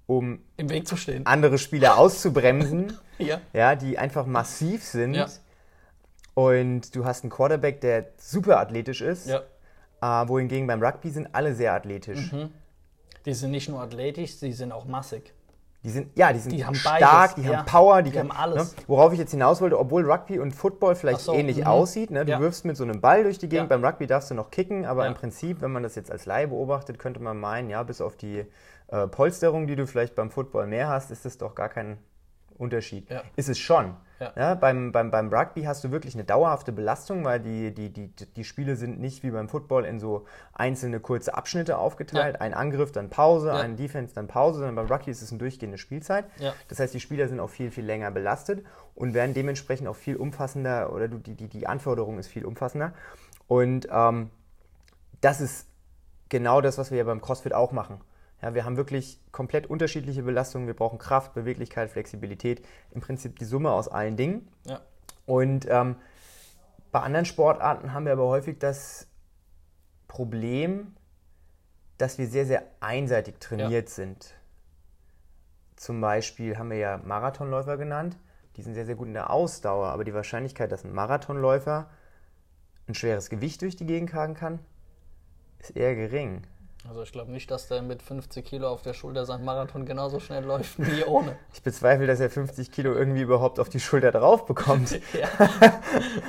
um im Weg zu stehen. andere Spieler auszubremsen, ja. ja, die einfach massiv sind. Ja. Und du hast einen Quarterback, der super athletisch ist, ja. äh, wohingegen beim Rugby sind alle sehr athletisch. Mhm. Die sind nicht nur athletisch, sie sind auch massig. Die sind, ja, die sind die stark, beides, die ja. haben Power, die, die haben alles. Ne, worauf ich jetzt hinaus wollte, obwohl Rugby und Football vielleicht so, ähnlich mh. aussieht. Ne? Du ja. wirfst mit so einem Ball durch die Gegend, ja. beim Rugby darfst du noch kicken, aber im Prinzip, wenn man das jetzt als Laie beobachtet, könnte man meinen, ja, bis auf die äh, Polsterung, die du vielleicht beim Football mehr hast, ist das doch gar kein Unterschied. Ist es schon. Ja. Ja, beim, beim, beim Rugby hast du wirklich eine dauerhafte Belastung, weil die, die, die, die Spiele sind nicht wie beim Football in so einzelne kurze Abschnitte aufgeteilt. Ein Angriff, dann Pause, ein Defense, dann Pause, sondern beim Rugby ist es eine durchgehende Spielzeit. Das heißt, die Spieler sind auch viel, viel länger belastet und werden dementsprechend auch viel umfassender oder die, die, die Anforderung ist viel umfassender. Und ähm, das ist genau das, was wir ja beim CrossFit auch machen. Ja, wir haben wirklich komplett unterschiedliche Belastungen. Wir brauchen Kraft, Beweglichkeit, Flexibilität. Im Prinzip die Summe aus allen Dingen. Ja. Und ähm, bei anderen Sportarten haben wir aber häufig das Problem, dass wir sehr, sehr einseitig trainiert ja. sind. Zum Beispiel haben wir ja Marathonläufer genannt. Die sind sehr, sehr gut in der Ausdauer, aber die Wahrscheinlichkeit, dass ein Marathonläufer ein schweres Gewicht durch die Gegend tragen kann, ist eher gering. Also ich glaube nicht, dass der mit 50 Kilo auf der Schulter sein Marathon genauso schnell läuft wie ohne. Ich bezweifle, dass er 50 Kilo irgendwie überhaupt auf die Schulter drauf bekommt.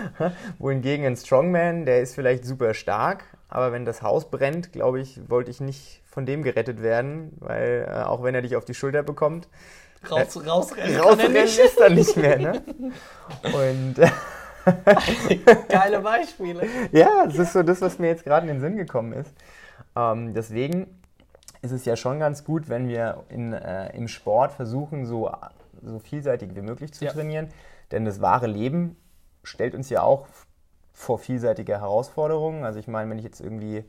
Wohingegen ein Strongman, der ist vielleicht super stark, aber wenn das Haus brennt, glaube ich, wollte ich nicht von dem gerettet werden, weil äh, auch wenn er dich auf die Schulter bekommt, Raus, äh, rausrennen, rausrennen ist dann nicht mehr. Ne? Und Geile Beispiele. Ja, das ist so das, was mir jetzt gerade in den Sinn gekommen ist. Ähm, deswegen ist es ja schon ganz gut, wenn wir in, äh, im Sport versuchen, so, so vielseitig wie möglich zu ja. trainieren. Denn das wahre Leben stellt uns ja auch vor vielseitige Herausforderungen. Also ich meine, wenn ich jetzt irgendwie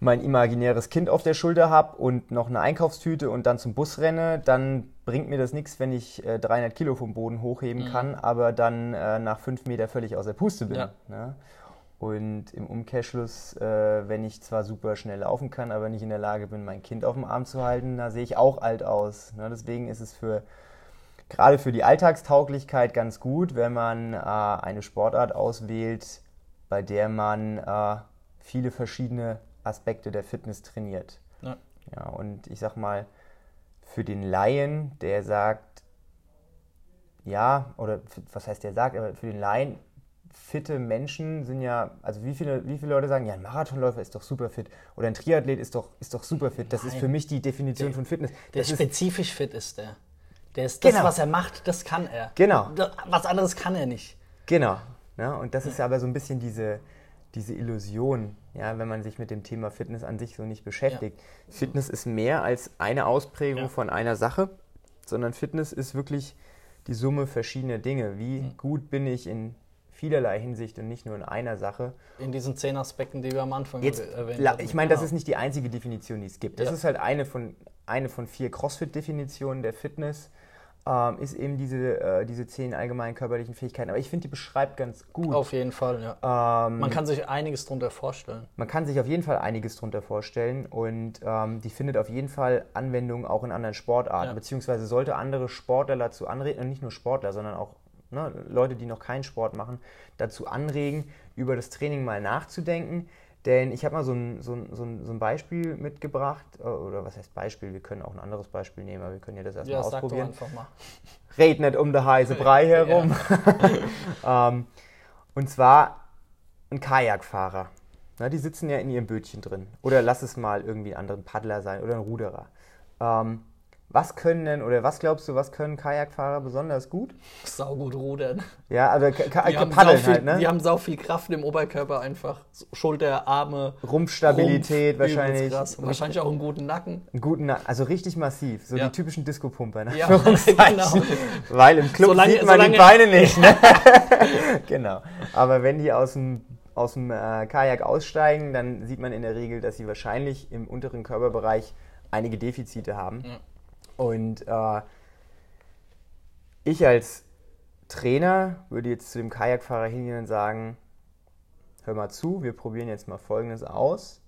mein imaginäres Kind auf der Schulter habe und noch eine Einkaufstüte und dann zum Bus renne, dann bringt mir das nichts, wenn ich äh, 300 Kilo vom Boden hochheben mhm. kann, aber dann äh, nach fünf Meter völlig aus der Puste bin. Ja. Ne? Und im Umkehrschluss, äh, wenn ich zwar super schnell laufen kann, aber nicht in der Lage bin, mein Kind auf dem Arm zu halten, da sehe ich auch alt aus. Ne? Deswegen ist es für gerade für die Alltagstauglichkeit ganz gut, wenn man äh, eine Sportart auswählt, bei der man äh, viele verschiedene Aspekte der Fitness trainiert. Ja. ja. Und ich sag mal, für den Laien, der sagt, ja, oder was heißt der sagt, aber für den Laien, fitte Menschen sind ja, also wie viele, wie viele Leute sagen, ja, ein Marathonläufer ist doch super fit oder ein Triathlet ist doch, ist doch super fit. Das Nein. ist für mich die Definition der, von Fitness. Der das spezifisch ist, fit ist der. Der ist das, genau. was er macht, das kann er. Genau. Was anderes kann er nicht. Genau. Ja, und das ist aber so ein bisschen diese, diese Illusion, ja, wenn man sich mit dem Thema Fitness an sich so nicht beschäftigt. Ja. Fitness ist mehr als eine Ausprägung ja. von einer Sache, sondern Fitness ist wirklich die Summe verschiedener Dinge. Wie mhm. gut bin ich in vielerlei Hinsicht und nicht nur in einer Sache. In diesen zehn Aspekten, die wir am Anfang Jetzt, erwähnt haben. Ich meine, das genau. ist nicht die einzige Definition, die es gibt. Das ja. ist halt eine von, eine von vier CrossFit-Definitionen der Fitness ähm, ist eben diese, äh, diese zehn allgemeinen körperlichen Fähigkeiten. Aber ich finde, die beschreibt ganz gut. Auf jeden Fall, ja. Ähm, man kann sich einiges darunter vorstellen. Man kann sich auf jeden Fall einiges darunter vorstellen und ähm, die findet auf jeden Fall Anwendung auch in anderen Sportarten, ja. beziehungsweise sollte andere Sportler dazu anregen, und nicht nur Sportler, sondern auch ne, Leute, die noch keinen Sport machen, dazu anregen, über das Training mal nachzudenken denn ich habe mal so ein, so, ein, so, ein, Beispiel mitgebracht, äh, oder was heißt Beispiel, wir können auch ein anderes Beispiel nehmen, aber wir können ja das erstmal ja, ausprobieren. Sag doch einfach mal. Red nicht um den heiße Brei herum. ähm, und zwar ein Kajakfahrer. Na, die sitzen ja in ihrem Bötchen drin. Oder lass es mal irgendwie ein anderer Paddler sein oder ein Ruderer. Ähm, was können denn, oder was glaubst du, was können Kajakfahrer besonders gut? Saugut rudern. Ja, also paddeln viel, halt, ne? Die haben sau viel Kraft im Oberkörper einfach. Schulter, Arme. Rumpfstabilität Rumpf, wahrscheinlich. Wahrscheinlich auch einen guten Nacken. Einen guten Nacken, also richtig massiv. So ja. die typischen Disco-Pumper, ne? Ja, genau. Weil im Club solange, sieht man die Beine nicht, ne? genau. Aber wenn die aus dem aus dem äh, Kajak aussteigen, dann sieht man in der Regel, dass sie wahrscheinlich im unteren Körperbereich einige Defizite haben. Ja. Und äh, ich als Trainer würde jetzt zu dem Kajakfahrer hingehen und sagen, hör mal zu, wir probieren jetzt mal Folgendes aus.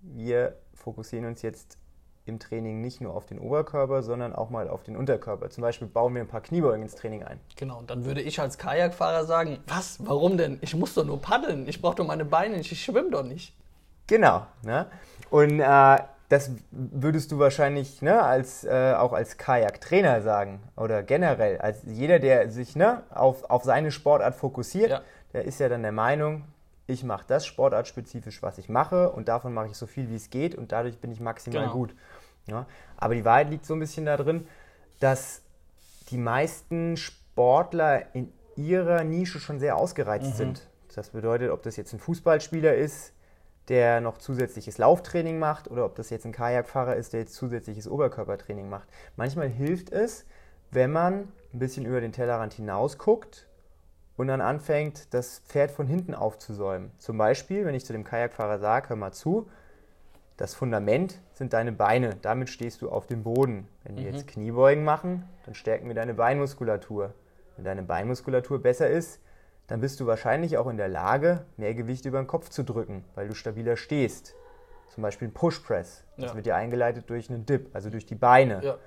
Wir fokussieren uns jetzt im Training nicht nur auf den Oberkörper, sondern auch mal auf den Unterkörper. Zum Beispiel bauen wir ein paar Kniebeugen ins Training ein. Genau, und dann würde ich als Kajakfahrer sagen, was, warum denn? Ich muss doch nur paddeln, ich brauche doch meine Beine, ich schwimme doch nicht. Genau, ne? und äh, das würdest du wahrscheinlich ne, als, äh, auch als Kajak-Trainer sagen oder generell. Als jeder, der sich ne, auf, auf seine Sportart fokussiert, ja. der ist ja dann der Meinung, ich mache das sportartspezifisch, was ich mache und davon mache ich so viel, wie es geht und dadurch bin ich maximal genau. gut. Ja? Aber die Wahrheit liegt so ein bisschen darin, dass die meisten Sportler in ihrer Nische schon sehr ausgereizt mhm. sind. Das bedeutet, ob das jetzt ein Fußballspieler ist, der noch zusätzliches Lauftraining macht oder ob das jetzt ein Kajakfahrer ist, der jetzt zusätzliches Oberkörpertraining macht. Manchmal hilft es, wenn man ein bisschen über den Tellerrand hinaus guckt und dann anfängt, das Pferd von hinten aufzusäumen. Zum Beispiel, wenn ich zu dem Kajakfahrer sage, hör mal zu, das Fundament sind deine Beine, damit stehst du auf dem Boden. Wenn wir mhm. jetzt Kniebeugen machen, dann stärken wir deine Beinmuskulatur. Wenn deine Beinmuskulatur besser ist, dann bist du wahrscheinlich auch in der Lage, mehr Gewicht über den Kopf zu drücken, weil du stabiler stehst. Zum Beispiel ein Push Press. Das ja. wird ja eingeleitet durch einen Dip, also durch die Beine. Ja.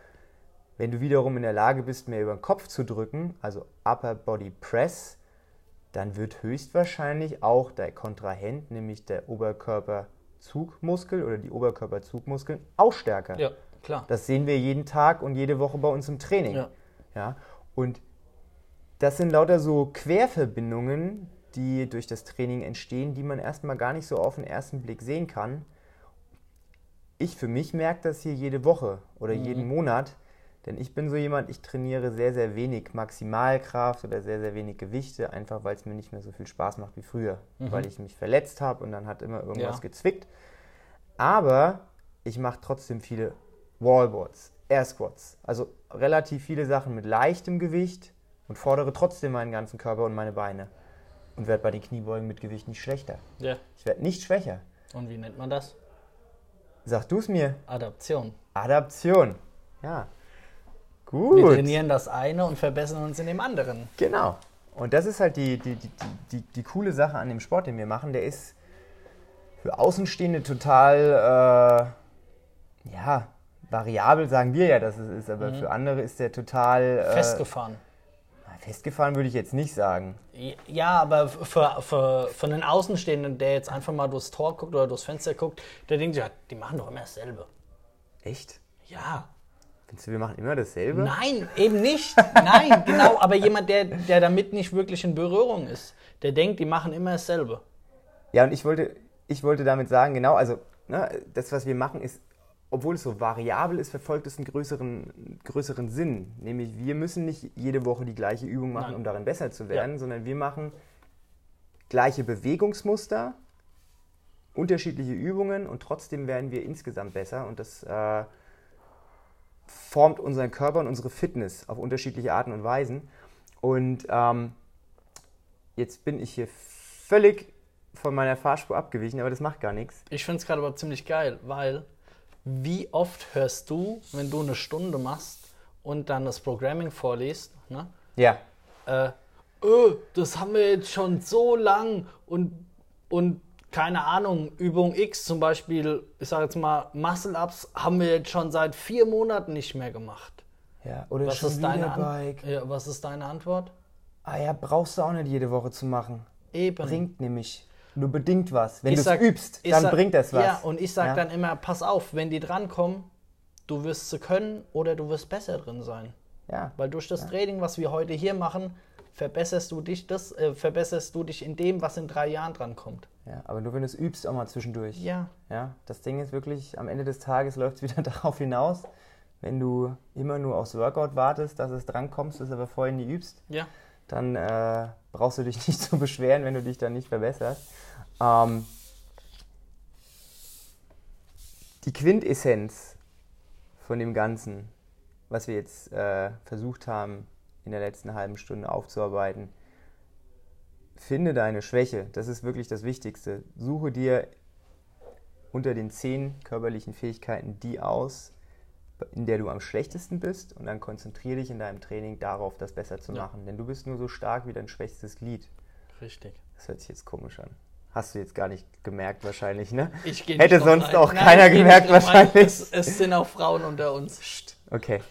Wenn du wiederum in der Lage bist, mehr über den Kopf zu drücken, also Upper Body Press, dann wird höchstwahrscheinlich auch der Kontrahent, nämlich der Oberkörperzugmuskel oder die Oberkörperzugmuskeln, auch stärker. Ja, klar. Das sehen wir jeden Tag und jede Woche bei uns im Training. Ja. ja? Und das sind lauter so Querverbindungen, die durch das Training entstehen, die man erstmal gar nicht so auf den ersten Blick sehen kann. Ich für mich merke das hier jede Woche oder mhm. jeden Monat, denn ich bin so jemand, ich trainiere sehr, sehr wenig Maximalkraft oder sehr, sehr wenig Gewichte, einfach weil es mir nicht mehr so viel Spaß macht wie früher, mhm. weil ich mich verletzt habe und dann hat immer irgendwas ja. gezwickt. Aber ich mache trotzdem viele Wallboards, Air Squats, also relativ viele Sachen mit leichtem Gewicht und fordere trotzdem meinen ganzen Körper und meine Beine. Und werde bei den Kniebeugen mit Gewicht nicht schlechter. Ja. Ich werde nicht schwächer. Und wie nennt man das? Sag du es mir. Adaption. Adaption. Ja. Gut. Wir trainieren das eine und verbessern uns in dem anderen. Genau. Und das ist halt die, die, die, die, die coole Sache an dem Sport, den wir machen. Der ist für Außenstehende total, äh, ja, variabel, sagen wir ja, dass es ist, aber mhm. für andere ist der total. Äh, Festgefahren. Festgefahren würde ich jetzt nicht sagen. Ja, aber für, für, für einen Außenstehenden, der jetzt einfach mal durchs Tor guckt oder durchs Fenster guckt, der denkt ja, die machen doch immer dasselbe. Echt? Ja. Findest du, wir machen immer dasselbe? Nein, eben nicht. Nein, genau. Aber jemand, der, der damit nicht wirklich in Berührung ist, der denkt, die machen immer dasselbe. Ja, und ich wollte, ich wollte damit sagen, genau, also ne, das, was wir machen, ist obwohl es so variabel ist, verfolgt es einen größeren, größeren Sinn. Nämlich, wir müssen nicht jede Woche die gleiche Übung machen, Nein. um darin besser zu werden, ja. sondern wir machen gleiche Bewegungsmuster, unterschiedliche Übungen und trotzdem werden wir insgesamt besser. Und das äh, formt unseren Körper und unsere Fitness auf unterschiedliche Arten und Weisen. Und ähm, jetzt bin ich hier völlig von meiner Fahrspur abgewichen, aber das macht gar nichts. Ich finde es gerade aber ziemlich geil, weil wie oft hörst du, wenn du eine Stunde machst und dann das Programming vorliest, ne? Ja. Äh, öh, das haben wir jetzt schon so lang und, und keine Ahnung, Übung X zum Beispiel, ich sage jetzt mal, Muscle-Ups haben wir jetzt schon seit vier Monaten nicht mehr gemacht. Ja, oder was schon ist deine Bike. Ja, was ist deine Antwort? Ah ja, brauchst du auch nicht jede Woche zu machen. Eben. Bringt nämlich nur bedingt was. Wenn du es übst, dann sag, bringt das was. Ja, und ich sage ja? dann immer, pass auf, wenn die drankommen, du wirst sie können oder du wirst besser drin sein. Ja. Weil durch das ja. Training, was wir heute hier machen, verbesserst du dich das, äh, verbesserst du dich in dem, was in drei Jahren drankommt. Ja, aber nur wenn du es übst, auch mal zwischendurch. Ja. Ja, das Ding ist wirklich, am Ende des Tages läuft es wieder darauf hinaus, wenn du immer nur aufs Workout wartest, dass es drankommst, es aber vorher nie übst. Ja. Dann äh, brauchst du dich nicht zu beschweren, wenn du dich dann nicht verbesserst. Ähm, die Quintessenz von dem Ganzen, was wir jetzt äh, versucht haben, in der letzten halben Stunde aufzuarbeiten, finde deine Schwäche. Das ist wirklich das Wichtigste. Suche dir unter den zehn körperlichen Fähigkeiten die aus, in der du am schlechtesten bist und dann konzentriere dich in deinem Training darauf, das besser zu machen. Denn du bist nur so stark wie dein schwächstes Glied. Richtig. Das hört sich jetzt komisch an. Hast du jetzt gar nicht gemerkt wahrscheinlich, ne? Ich gehe Hätte sonst auch Nein, keiner gemerkt wahrscheinlich. Es, es, sind auch Frauen unter uns. Okay.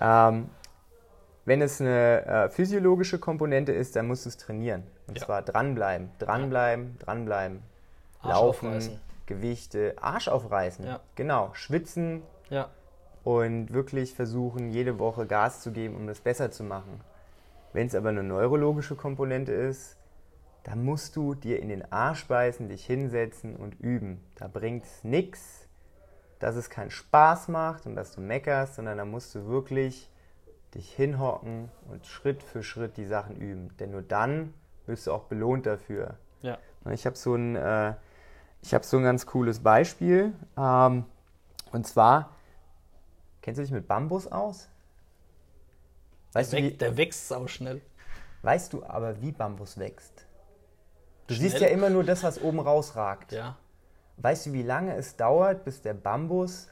Ähm, wenn es eine äh, physiologische Komponente ist, dann musst du es trainieren. Und ja. zwar dranbleiben, dranbleiben, ja. dranbleiben. Arsch Laufen, aufreißen. Gewichte, Arsch aufreißen. Ja. Genau, schwitzen. Ja. Und wirklich versuchen, jede Woche Gas zu geben, um das besser zu machen. Wenn es aber eine neurologische Komponente ist, da musst du dir in den Arsch beißen, dich hinsetzen und üben. Da bringt es nichts, dass es keinen Spaß macht und dass du meckerst, sondern da musst du wirklich dich hinhocken und Schritt für Schritt die Sachen üben. Denn nur dann wirst du auch belohnt dafür. Ja. Ich habe so, ein, äh, hab so ein ganz cooles Beispiel. Ähm, und zwar, kennst du dich mit Bambus aus? Weißt der, du, wie, der wächst sau schnell. Weißt du aber, wie Bambus wächst? Du Schnell. siehst ja immer nur das, was oben rausragt. Ja. Weißt du, wie lange es dauert, bis der Bambus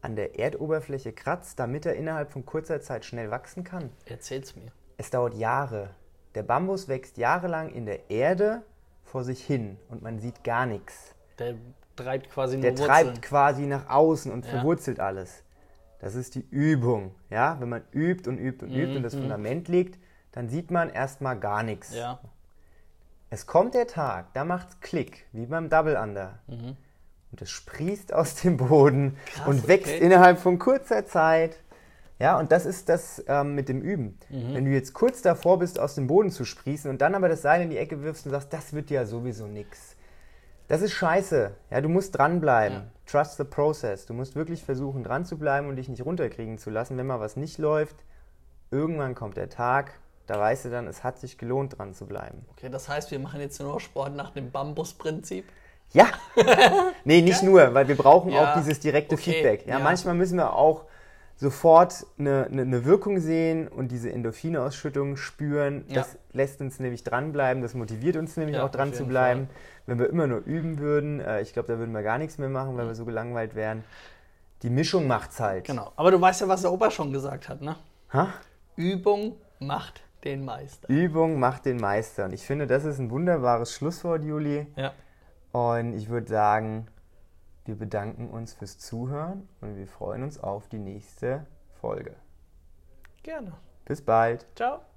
an der Erdoberfläche kratzt, damit er innerhalb von kurzer Zeit schnell wachsen kann? Erzähl's mir. Es dauert Jahre. Der Bambus wächst jahrelang in der Erde vor sich hin und man sieht gar nichts. Der treibt quasi nur Der treibt quasi nach außen und ja. verwurzelt alles. Das ist die Übung. Ja? Wenn man übt und übt und übt mhm. und das mhm. Fundament legt, dann sieht man erstmal gar nichts. Ja. Es kommt der Tag, da macht es Klick, wie beim Double Under. Mhm. Und es sprießt aus dem Boden Krass, und wächst okay. innerhalb von kurzer Zeit. Ja, und das ist das ähm, mit dem Üben. Mhm. Wenn du jetzt kurz davor bist, aus dem Boden zu sprießen und dann aber das Seil in die Ecke wirfst und sagst, das wird ja sowieso nichts. Das ist scheiße. Ja, du musst dranbleiben. Ja. Trust the process. Du musst wirklich versuchen, dran zu bleiben und dich nicht runterkriegen zu lassen, wenn mal was nicht läuft. Irgendwann kommt der Tag, da weißt du dann, es hat sich gelohnt, dran zu bleiben. Okay, das heißt, wir machen jetzt nur Sport nach dem Bambus-Prinzip? Ja. nee, nicht nur, weil wir brauchen ja. auch dieses direkte okay. Feedback. Ja, ja, manchmal müssen wir auch sofort eine, eine, eine Wirkung sehen und diese Endorphinausschüttung spüren. Das ja. lässt uns nämlich dranbleiben, das motiviert uns nämlich ja, auch dran zu bleiben. Fall. Wenn wir immer nur üben würden, äh, ich glaube, da würden wir gar nichts mehr machen, weil wir so gelangweilt wären. Die Mischung macht's halt. Genau. Aber du weißt ja, was der Opa schon gesagt hat, ne? Ha? Übung macht den Meister. Übung macht den Meister. Und ich finde, das ist ein wunderbares Schlusswort, Juli. Ja. Und ich würde sagen, wir bedanken uns fürs Zuhören und wir freuen uns auf die nächste Folge. Gerne. Bis bald. Ciao.